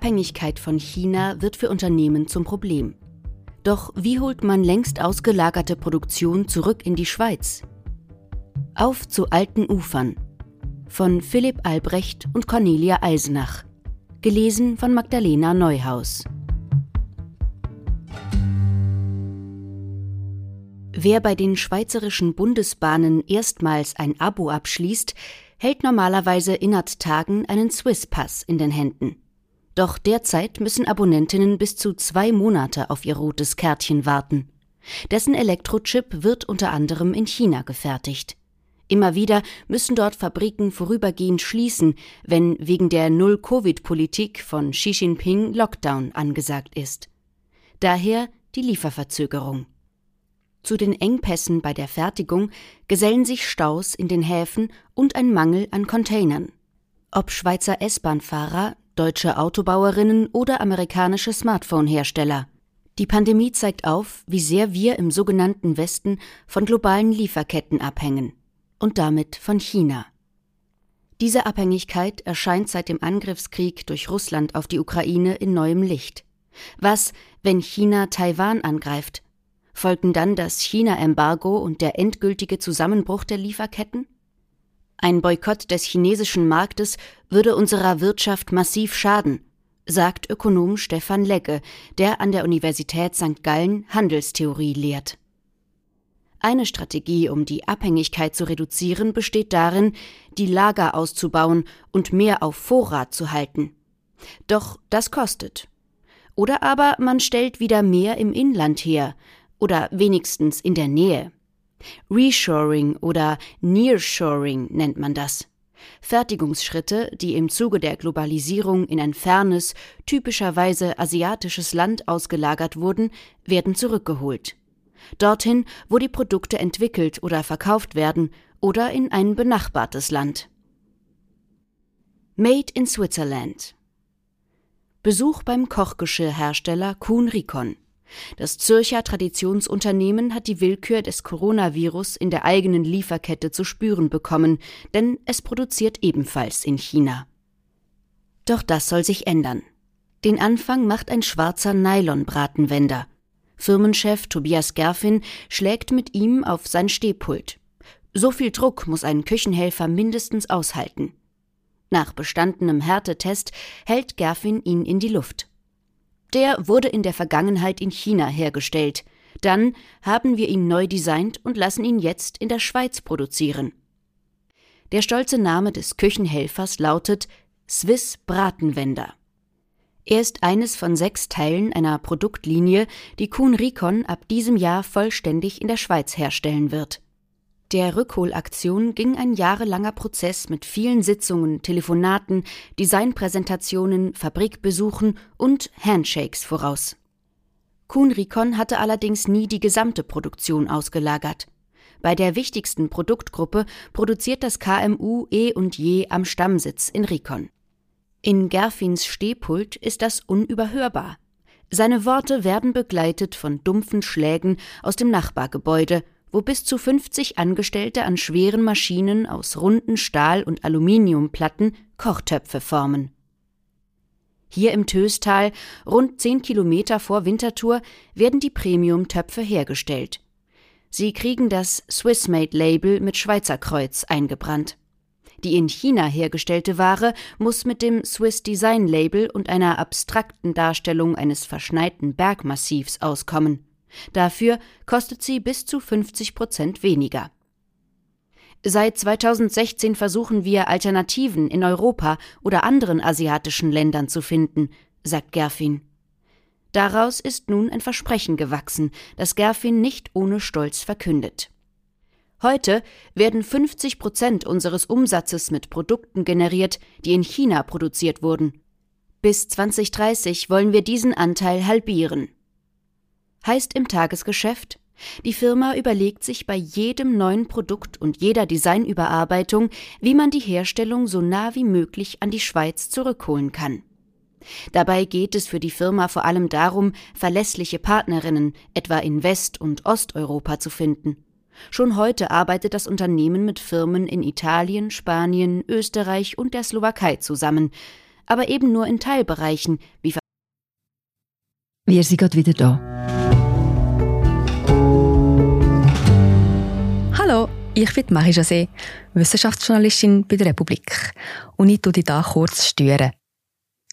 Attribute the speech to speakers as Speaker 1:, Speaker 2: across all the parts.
Speaker 1: Abhängigkeit von China wird für Unternehmen zum Problem. Doch wie holt man längst ausgelagerte Produktion zurück in die Schweiz? Auf zu alten Ufern von Philipp Albrecht und Cornelia Eisenach. Gelesen von Magdalena Neuhaus. Wer bei den schweizerischen Bundesbahnen erstmals ein Abo abschließt, hält normalerweise innerhalb Tagen einen Swiss-Pass in den Händen. Doch derzeit müssen Abonnentinnen bis zu zwei Monate auf ihr rotes Kärtchen warten. Dessen Elektrochip wird unter anderem in China gefertigt. Immer wieder müssen dort Fabriken vorübergehend schließen, wenn wegen der Null-Covid-Politik von Xi Jinping Lockdown angesagt ist. Daher die Lieferverzögerung. Zu den Engpässen bei der Fertigung gesellen sich Staus in den Häfen und ein Mangel an Containern. Ob Schweizer S-Bahn-Fahrer, deutsche Autobauerinnen oder amerikanische Smartphone-Hersteller. Die Pandemie zeigt auf, wie sehr wir im sogenannten Westen von globalen Lieferketten abhängen und damit von China. Diese Abhängigkeit erscheint seit dem Angriffskrieg durch Russland auf die Ukraine in neuem Licht. Was, wenn China Taiwan angreift? Folgen dann das China-Embargo und der endgültige Zusammenbruch der Lieferketten? Ein Boykott des chinesischen Marktes würde unserer Wirtschaft massiv schaden, sagt Ökonom Stefan Legge, der an der Universität St. Gallen Handelstheorie lehrt. Eine Strategie, um die Abhängigkeit zu reduzieren, besteht darin, die Lager auszubauen und mehr auf Vorrat zu halten. Doch das kostet. Oder aber man stellt wieder mehr im Inland her, oder wenigstens in der Nähe. Reshoring oder Nearshoring nennt man das. Fertigungsschritte, die im Zuge der Globalisierung in ein fernes, typischerweise asiatisches Land ausgelagert wurden, werden zurückgeholt. Dorthin, wo die Produkte entwickelt oder verkauft werden oder in ein benachbartes Land. Made in Switzerland Besuch beim Kochgeschirrhersteller Kuhn Rikon das Zürcher Traditionsunternehmen hat die Willkür des Coronavirus in der eigenen Lieferkette zu spüren bekommen, denn es produziert ebenfalls in China. Doch das soll sich ändern. Den Anfang macht ein schwarzer Nylon-Bratenwender. Firmenchef Tobias Gerfin schlägt mit ihm auf sein Stehpult. So viel Druck muss ein Küchenhelfer mindestens aushalten. Nach bestandenem Härtetest hält Gerfin ihn in die Luft. Der wurde in der Vergangenheit in China hergestellt. Dann haben wir ihn neu designt und lassen ihn jetzt in der Schweiz produzieren. Der stolze Name des Küchenhelfers lautet Swiss Bratenwender. Er ist eines von sechs Teilen einer Produktlinie, die Kuhn Rikon ab diesem Jahr vollständig in der Schweiz herstellen wird. Der Rückholaktion ging ein jahrelanger Prozess mit vielen Sitzungen, Telefonaten, Designpräsentationen, Fabrikbesuchen und Handshakes voraus. Kuhn Rikon hatte allerdings nie die gesamte Produktion ausgelagert. Bei der wichtigsten Produktgruppe produziert das KMU eh und je am Stammsitz in Rikon. In Gerfins Stehpult ist das unüberhörbar. Seine Worte werden begleitet von dumpfen Schlägen aus dem Nachbargebäude wo bis zu 50 Angestellte an schweren Maschinen aus runden Stahl- und Aluminiumplatten Kochtöpfe formen. Hier im Töstal, rund 10 Kilometer vor Winterthur, werden die Premium-Töpfe hergestellt. Sie kriegen das Swissmade-Label mit Schweizer Kreuz eingebrannt. Die in China hergestellte Ware muss mit dem Swiss Design Label und einer abstrakten Darstellung eines verschneiten Bergmassivs auskommen. Dafür kostet sie bis zu 50 Prozent weniger. Seit 2016 versuchen wir Alternativen in Europa oder anderen asiatischen Ländern zu finden, sagt Gerfin. Daraus ist nun ein Versprechen gewachsen, das Gerfin nicht ohne Stolz verkündet. Heute werden 50 Prozent unseres Umsatzes mit Produkten generiert, die in China produziert wurden. Bis 2030 wollen wir diesen Anteil halbieren. Heißt im Tagesgeschäft, die Firma überlegt sich bei jedem neuen Produkt und jeder Designüberarbeitung, wie man die Herstellung so nah wie möglich an die Schweiz zurückholen kann. Dabei geht es für die Firma vor allem darum, verlässliche Partnerinnen etwa in West- und Osteuropa zu finden. Schon heute arbeitet das Unternehmen mit Firmen in Italien, Spanien, Österreich und der Slowakei zusammen, aber eben nur in Teilbereichen wie
Speaker 2: Wir sind gerade wieder da. Hallo, ich bin Marie José, Wissenschaftsjournalistin bei der Republik und ich tue dich hier kurz stören.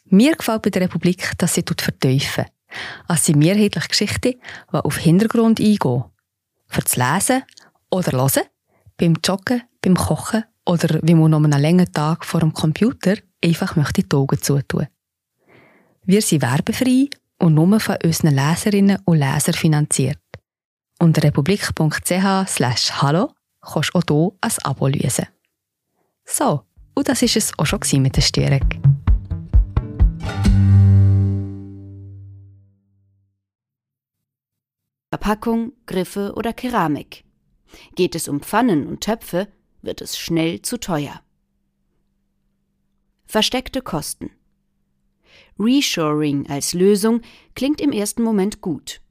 Speaker 2: Mir gefällt bei der Republik, dass sie vertiefen. Es sind mehrheitliche Geschichten, die auf Hintergrund eingehen. Für das Lesen oder Hören, beim Joggen, beim Kochen oder wie man noch einen langen Tag vor dem Computer einfach möchte die Augen zutun. Wir sind werbefrei und nur von unseren Leserinnen und Lesern finanziert. Unter republik.ch slash hallo kannst du auch hier ein Abo lösen. So, und das war es auch schon mit der Störung.
Speaker 1: Verpackung, Griffe oder Keramik. Geht es um Pfannen und Töpfe, wird es schnell zu teuer. Versteckte Kosten. Reshoring als Lösung klingt im ersten Moment gut.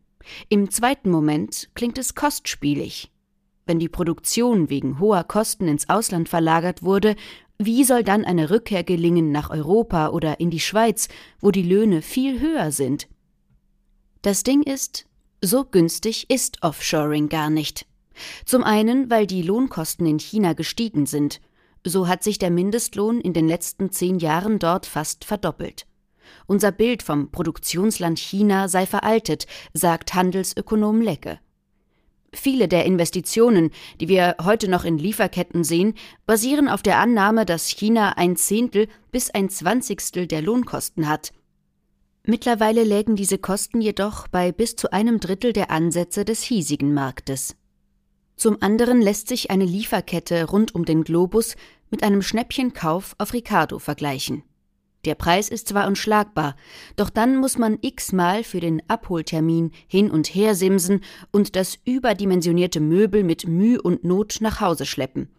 Speaker 1: Im zweiten Moment klingt es kostspielig. Wenn die Produktion wegen hoher Kosten ins Ausland verlagert wurde, wie soll dann eine Rückkehr gelingen nach Europa oder in die Schweiz, wo die Löhne viel höher sind? Das Ding ist, so günstig ist Offshoring gar nicht. Zum einen, weil die Lohnkosten in China gestiegen sind. So hat sich der Mindestlohn in den letzten zehn Jahren dort fast verdoppelt. Unser Bild vom Produktionsland China sei veraltet, sagt Handelsökonom Lecke. Viele der Investitionen, die wir heute noch in Lieferketten sehen, basieren auf der Annahme, dass China ein Zehntel bis ein Zwanzigstel der Lohnkosten hat. Mittlerweile lägen diese Kosten jedoch bei bis zu einem Drittel der Ansätze des hiesigen Marktes. Zum anderen lässt sich eine Lieferkette rund um den Globus mit einem Schnäppchenkauf auf Ricardo vergleichen. Der Preis ist zwar unschlagbar, doch dann muss man x-mal für den Abholtermin hin und her simsen und das überdimensionierte Möbel mit Mühe und Not nach Hause schleppen.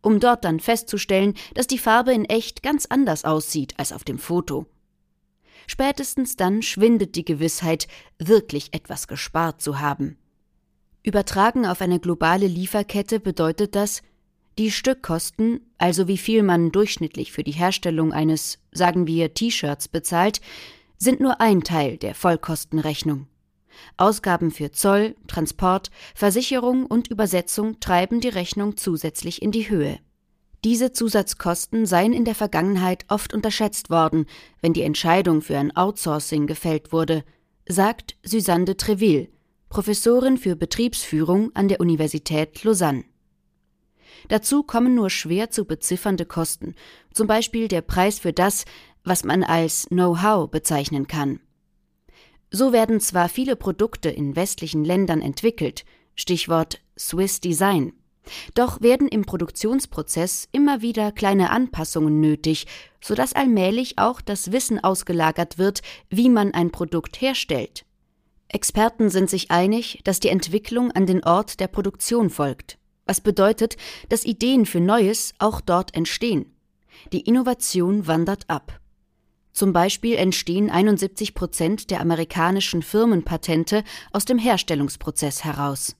Speaker 1: Um dort dann festzustellen, dass die Farbe in echt ganz anders aussieht als auf dem Foto. Spätestens dann schwindet die Gewissheit, wirklich etwas gespart zu haben. Übertragen auf eine globale Lieferkette bedeutet das, die Stückkosten, also wie viel man durchschnittlich für die Herstellung eines, sagen wir, T-Shirts bezahlt, sind nur ein Teil der Vollkostenrechnung. Ausgaben für Zoll, Transport, Versicherung und Übersetzung treiben die Rechnung zusätzlich in die Höhe. Diese Zusatzkosten seien in der Vergangenheit oft unterschätzt worden, wenn die Entscheidung für ein Outsourcing gefällt wurde, sagt Suzanne de Treville, Professorin für Betriebsführung an der Universität Lausanne. Dazu kommen nur schwer zu beziffernde Kosten, zum Beispiel der Preis für das, was man als Know-how bezeichnen kann. So werden zwar viele Produkte in westlichen Ländern entwickelt, Stichwort Swiss Design, doch werden im Produktionsprozess immer wieder kleine Anpassungen nötig, sodass allmählich auch das Wissen ausgelagert wird, wie man ein Produkt herstellt. Experten sind sich einig, dass die Entwicklung an den Ort der Produktion folgt was bedeutet, dass Ideen für Neues auch dort entstehen. Die Innovation wandert ab. Zum Beispiel entstehen 71 Prozent der amerikanischen Firmenpatente aus dem Herstellungsprozess heraus.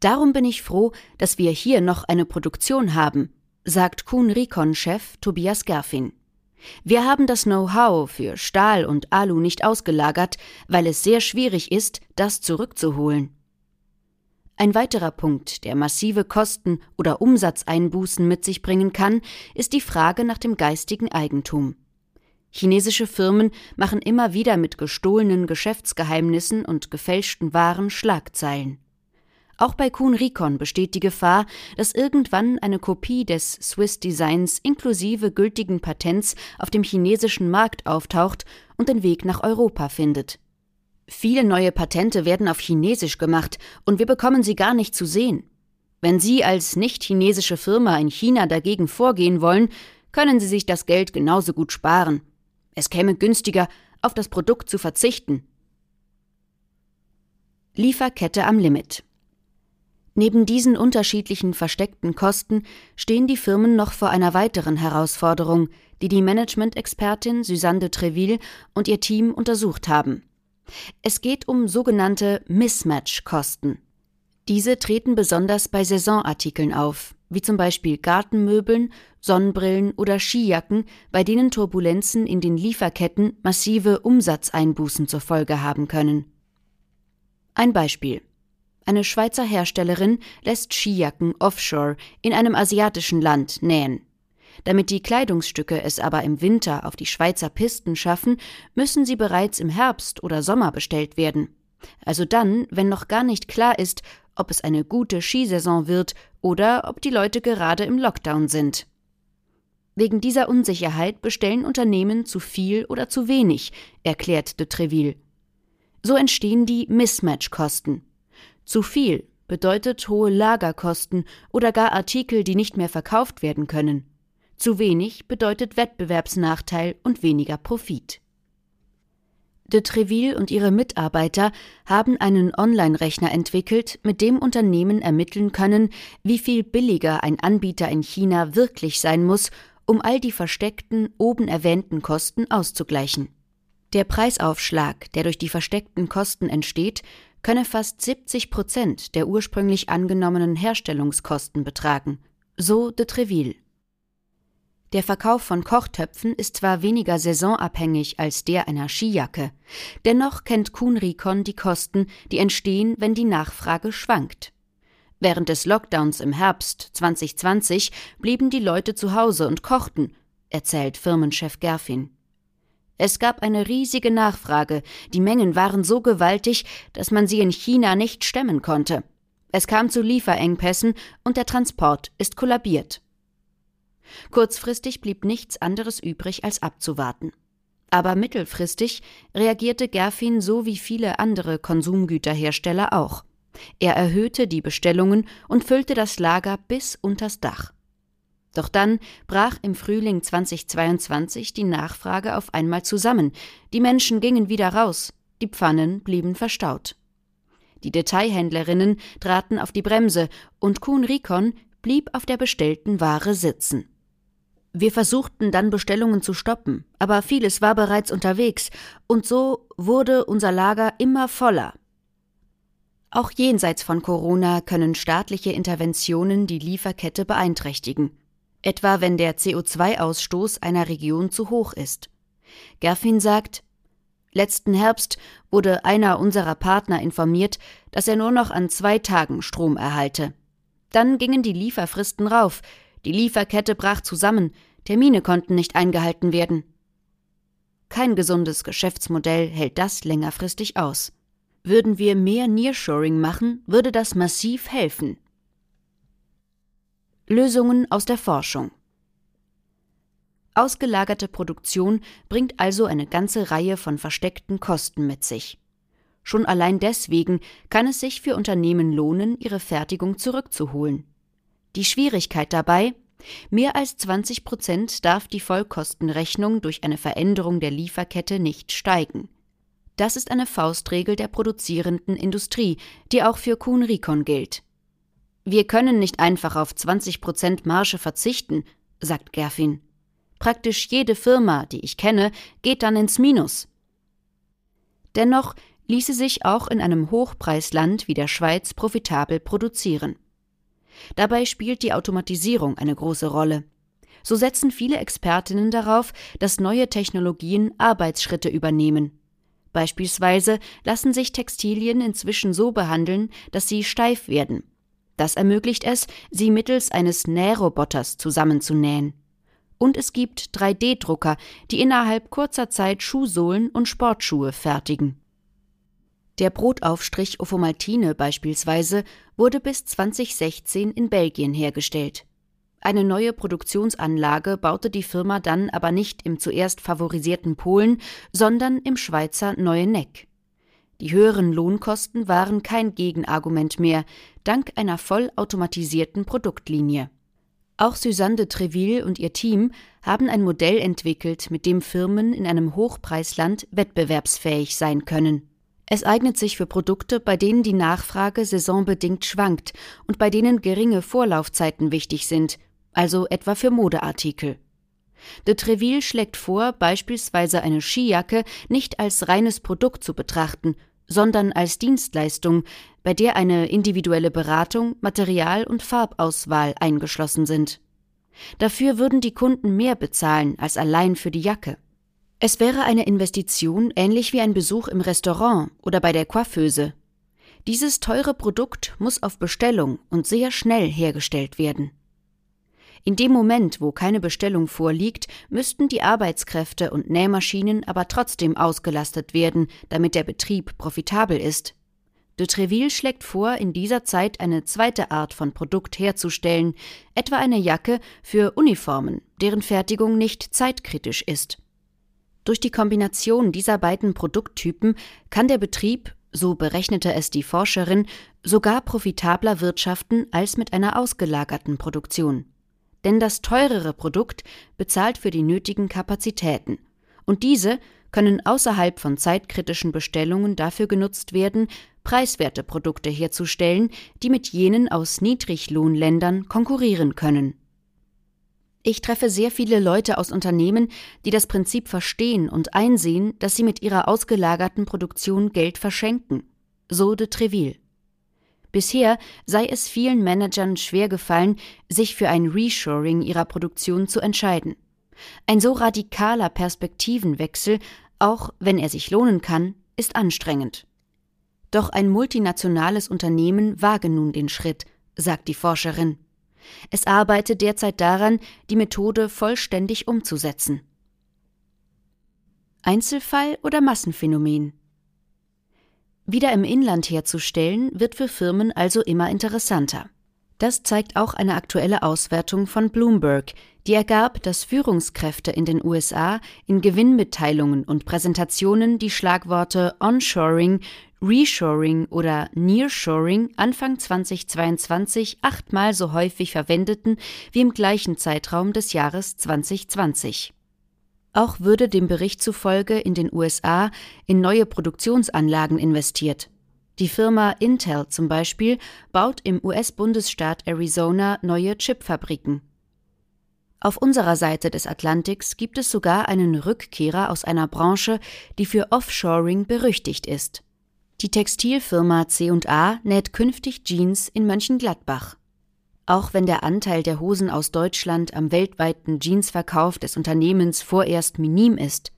Speaker 1: Darum bin ich froh, dass wir hier noch eine Produktion haben, sagt Kuhn Rikon-Chef Tobias Gerfin. Wir haben das Know-how für Stahl und Alu nicht ausgelagert, weil es sehr schwierig ist, das zurückzuholen. Ein weiterer Punkt, der massive Kosten oder Umsatzeinbußen mit sich bringen kann, ist die Frage nach dem geistigen Eigentum. Chinesische Firmen machen immer wieder mit gestohlenen Geschäftsgeheimnissen und gefälschten Waren Schlagzeilen. Auch bei Kuhn Rikon besteht die Gefahr, dass irgendwann eine Kopie des Swiss Designs inklusive gültigen Patents auf dem chinesischen Markt auftaucht und den Weg nach Europa findet. Viele neue Patente werden auf Chinesisch gemacht und wir bekommen sie gar nicht zu sehen. Wenn Sie als nicht-chinesische Firma in China dagegen vorgehen wollen, können Sie sich das Geld genauso gut sparen. Es käme günstiger, auf das Produkt zu verzichten. Lieferkette am Limit. Neben diesen unterschiedlichen versteckten Kosten stehen die Firmen noch vor einer weiteren Herausforderung, die die Management-Expertin Suzanne de Treville und ihr Team untersucht haben. Es geht um sogenannte Mismatch-Kosten. Diese treten besonders bei Saisonartikeln auf, wie zum Beispiel Gartenmöbeln, Sonnenbrillen oder Skijacken, bei denen Turbulenzen in den Lieferketten massive Umsatzeinbußen zur Folge haben können. Ein Beispiel. Eine Schweizer Herstellerin lässt Skijacken offshore in einem asiatischen Land nähen. Damit die Kleidungsstücke es aber im Winter auf die Schweizer Pisten schaffen, müssen sie bereits im Herbst oder Sommer bestellt werden. Also dann, wenn noch gar nicht klar ist, ob es eine gute Skisaison wird oder ob die Leute gerade im Lockdown sind. Wegen dieser Unsicherheit bestellen Unternehmen zu viel oder zu wenig, erklärt de Treville. So entstehen die Mismatch-Kosten. Zu viel bedeutet hohe Lagerkosten oder gar Artikel, die nicht mehr verkauft werden können. Zu wenig bedeutet Wettbewerbsnachteil und weniger Profit. De Treville und ihre Mitarbeiter haben einen Online-Rechner entwickelt, mit dem Unternehmen ermitteln können, wie viel billiger ein Anbieter in China wirklich sein muss, um all die versteckten, oben erwähnten Kosten auszugleichen. Der Preisaufschlag, der durch die versteckten Kosten entsteht, könne fast 70 Prozent der ursprünglich angenommenen Herstellungskosten betragen, so de Treville. Der Verkauf von Kochtöpfen ist zwar weniger saisonabhängig als der einer Skijacke, dennoch kennt Kuhn Rikon die Kosten, die entstehen, wenn die Nachfrage schwankt. Während des Lockdowns im Herbst 2020 blieben die Leute zu Hause und kochten, erzählt Firmenchef Gerfin. Es gab eine riesige Nachfrage, die Mengen waren so gewaltig, dass man sie in China nicht stemmen konnte. Es kam zu Lieferengpässen und der Transport ist kollabiert. Kurzfristig blieb nichts anderes übrig, als abzuwarten. Aber mittelfristig reagierte Gerfin so wie viele andere Konsumgüterhersteller auch. Er erhöhte die Bestellungen und füllte das Lager bis unters Dach. Doch dann brach im Frühling 2022 die Nachfrage auf einmal zusammen. Die Menschen gingen wieder raus, die Pfannen blieben verstaut. Die Detailhändlerinnen traten auf die Bremse und Kuhn Rikon blieb auf der bestellten Ware sitzen. Wir versuchten dann Bestellungen zu stoppen, aber vieles war bereits unterwegs, und so wurde unser Lager immer voller. Auch jenseits von Corona können staatliche Interventionen die Lieferkette beeinträchtigen, etwa wenn der CO2-Ausstoß einer Region zu hoch ist. Gerfin sagt, Letzten Herbst wurde einer unserer Partner informiert, dass er nur noch an zwei Tagen Strom erhalte. Dann gingen die Lieferfristen rauf, die Lieferkette brach zusammen, Termine konnten nicht eingehalten werden. Kein gesundes Geschäftsmodell hält das längerfristig aus. Würden wir mehr Nearshoring machen, würde das massiv helfen. Lösungen aus der Forschung Ausgelagerte Produktion bringt also eine ganze Reihe von versteckten Kosten mit sich. Schon allein deswegen kann es sich für Unternehmen lohnen, ihre Fertigung zurückzuholen. Die Schwierigkeit dabei, mehr als 20 Prozent darf die Vollkostenrechnung durch eine Veränderung der Lieferkette nicht steigen. Das ist eine Faustregel der produzierenden Industrie, die auch für Kuhn Rikon gilt. Wir können nicht einfach auf 20 Prozent Marge verzichten, sagt Gerfin. Praktisch jede Firma, die ich kenne, geht dann ins Minus. Dennoch ließe sich auch in einem Hochpreisland wie der Schweiz profitabel produzieren. Dabei spielt die Automatisierung eine große Rolle. So setzen viele Expertinnen darauf, dass neue Technologien Arbeitsschritte übernehmen. Beispielsweise lassen sich Textilien inzwischen so behandeln, dass sie steif werden. Das ermöglicht es, sie mittels eines Nährroboters zusammenzunähen. Und es gibt 3D-Drucker, die innerhalb kurzer Zeit Schuhsohlen und Sportschuhe fertigen. Der Brotaufstrich Ovomaltine beispielsweise wurde bis 2016 in Belgien hergestellt. Eine neue Produktionsanlage baute die Firma dann aber nicht im zuerst favorisierten Polen, sondern im Schweizer Neueneck. Die höheren Lohnkosten waren kein Gegenargument mehr, dank einer vollautomatisierten Produktlinie. Auch Suzanne de Treville und ihr Team haben ein Modell entwickelt, mit dem Firmen in einem Hochpreisland wettbewerbsfähig sein können. Es eignet sich für Produkte, bei denen die Nachfrage saisonbedingt schwankt und bei denen geringe Vorlaufzeiten wichtig sind, also etwa für Modeartikel. De Treville schlägt vor, beispielsweise eine Skijacke nicht als reines Produkt zu betrachten, sondern als Dienstleistung, bei der eine individuelle Beratung, Material und Farbauswahl eingeschlossen sind. Dafür würden die Kunden mehr bezahlen als allein für die Jacke. Es wäre eine Investition ähnlich wie ein Besuch im Restaurant oder bei der Coiffeuse. Dieses teure Produkt muss auf Bestellung und sehr schnell hergestellt werden. In dem Moment, wo keine Bestellung vorliegt, müssten die Arbeitskräfte und Nähmaschinen aber trotzdem ausgelastet werden, damit der Betrieb profitabel ist. De Treville schlägt vor, in dieser Zeit eine zweite Art von Produkt herzustellen, etwa eine Jacke für Uniformen, deren Fertigung nicht zeitkritisch ist. Durch die Kombination dieser beiden Produkttypen kann der Betrieb, so berechnete es die Forscherin, sogar profitabler wirtschaften als mit einer ausgelagerten Produktion denn das teurere Produkt bezahlt für die nötigen Kapazitäten, und diese können außerhalb von zeitkritischen Bestellungen dafür genutzt werden, preiswerte Produkte herzustellen, die mit jenen aus Niedriglohnländern konkurrieren können. Ich treffe sehr viele Leute aus Unternehmen, die das Prinzip verstehen und einsehen, dass sie mit ihrer ausgelagerten Produktion Geld verschenken, so de Treville. Bisher sei es vielen Managern schwer gefallen, sich für ein Reshoring ihrer Produktion zu entscheiden. Ein so radikaler Perspektivenwechsel, auch wenn er sich lohnen kann, ist anstrengend. Doch ein multinationales Unternehmen wage nun den Schritt, sagt die Forscherin. Es arbeite derzeit daran, die Methode vollständig umzusetzen. Einzelfall oder Massenphänomen? Wieder im Inland herzustellen, wird für Firmen also immer interessanter. Das zeigt auch eine aktuelle Auswertung von Bloomberg, die ergab, dass Führungskräfte in den USA in Gewinnmitteilungen und Präsentationen die Schlagworte Onshoring, Reshoring oder Nearshoring Anfang 2022 achtmal so häufig verwendeten wie im gleichen Zeitraum des Jahres 2020. Auch würde dem Bericht zufolge in den USA in neue Produktionsanlagen investiert. Die Firma Intel zum Beispiel baut im US-Bundesstaat Arizona neue Chipfabriken. Auf unserer Seite des Atlantiks gibt es sogar einen Rückkehrer aus einer Branche, die für Offshoring berüchtigt ist. Die Textilfirma C&A näht künftig Jeans in Mönchengladbach. Auch wenn der Anteil der Hosen aus Deutschland am weltweiten Jeansverkauf des Unternehmens vorerst minim ist,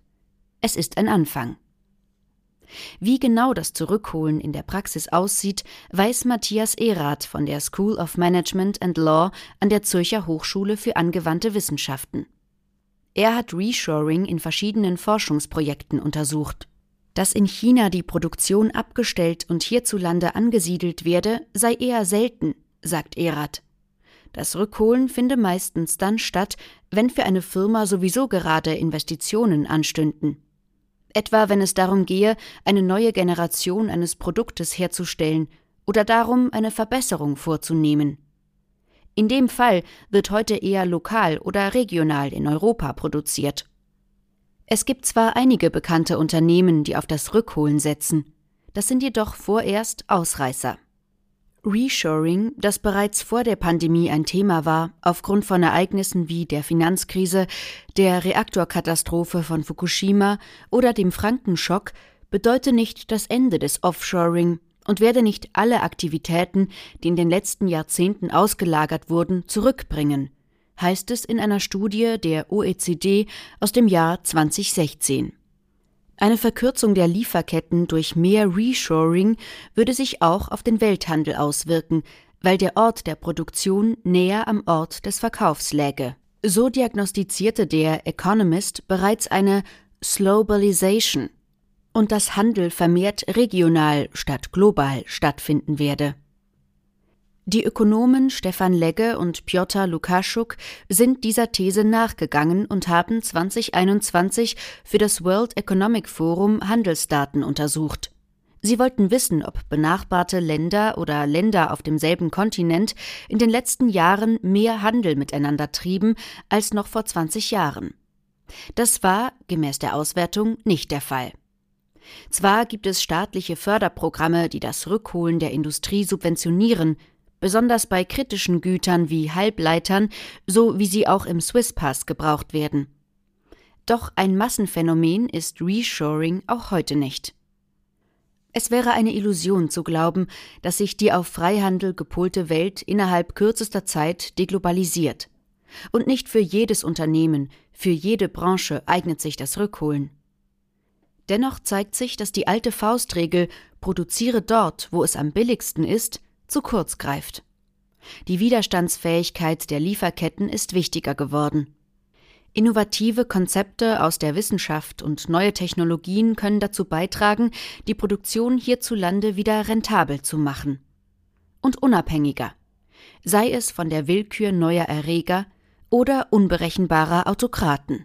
Speaker 1: es ist ein Anfang. Wie genau das Zurückholen in der Praxis aussieht, weiß Matthias Erath von der School of Management and Law an der Zürcher Hochschule für angewandte Wissenschaften. Er hat Reshoring in verschiedenen Forschungsprojekten untersucht. Dass in China die Produktion abgestellt und hierzulande angesiedelt werde, sei eher selten, sagt Erath. Das Rückholen finde meistens dann statt, wenn für eine Firma sowieso gerade Investitionen anstünden. Etwa wenn es darum gehe, eine neue Generation eines Produktes herzustellen oder darum, eine Verbesserung vorzunehmen. In dem Fall wird heute eher lokal oder regional in Europa produziert. Es gibt zwar einige bekannte Unternehmen, die auf das Rückholen setzen, das sind jedoch vorerst Ausreißer. Reshoring, das bereits vor der Pandemie ein Thema war, aufgrund von Ereignissen wie der Finanzkrise, der Reaktorkatastrophe von Fukushima oder dem Frankenschock, bedeute nicht das Ende des Offshoring und werde nicht alle Aktivitäten, die in den letzten Jahrzehnten ausgelagert wurden, zurückbringen, heißt es in einer Studie der OECD aus dem Jahr 2016. Eine Verkürzung der Lieferketten durch mehr Reshoring würde sich auch auf den Welthandel auswirken, weil der Ort der Produktion näher am Ort des Verkaufs läge. So diagnostizierte der Economist bereits eine Slowbalization und dass Handel vermehrt regional statt global stattfinden werde. Die Ökonomen Stefan Legge und Piotr Lukaschuk sind dieser These nachgegangen und haben 2021 für das World Economic Forum Handelsdaten untersucht. Sie wollten wissen, ob benachbarte Länder oder Länder auf demselben Kontinent in den letzten Jahren mehr Handel miteinander trieben als noch vor 20 Jahren. Das war, gemäß der Auswertung, nicht der Fall. Zwar gibt es staatliche Förderprogramme, die das Rückholen der Industrie subventionieren, besonders bei kritischen Gütern wie Halbleitern, so wie sie auch im Swisspass gebraucht werden. Doch ein Massenphänomen ist Reshoring auch heute nicht. Es wäre eine Illusion zu glauben, dass sich die auf Freihandel gepolte Welt innerhalb kürzester Zeit deglobalisiert. Und nicht für jedes Unternehmen, für jede Branche eignet sich das Rückholen. Dennoch zeigt sich, dass die alte Faustregel produziere dort, wo es am billigsten ist, zu kurz greift. Die Widerstandsfähigkeit der Lieferketten ist wichtiger geworden. Innovative Konzepte aus der Wissenschaft und neue Technologien können dazu beitragen, die Produktion hierzulande wieder rentabel zu machen. Und unabhängiger, sei es von der Willkür neuer Erreger oder unberechenbarer Autokraten.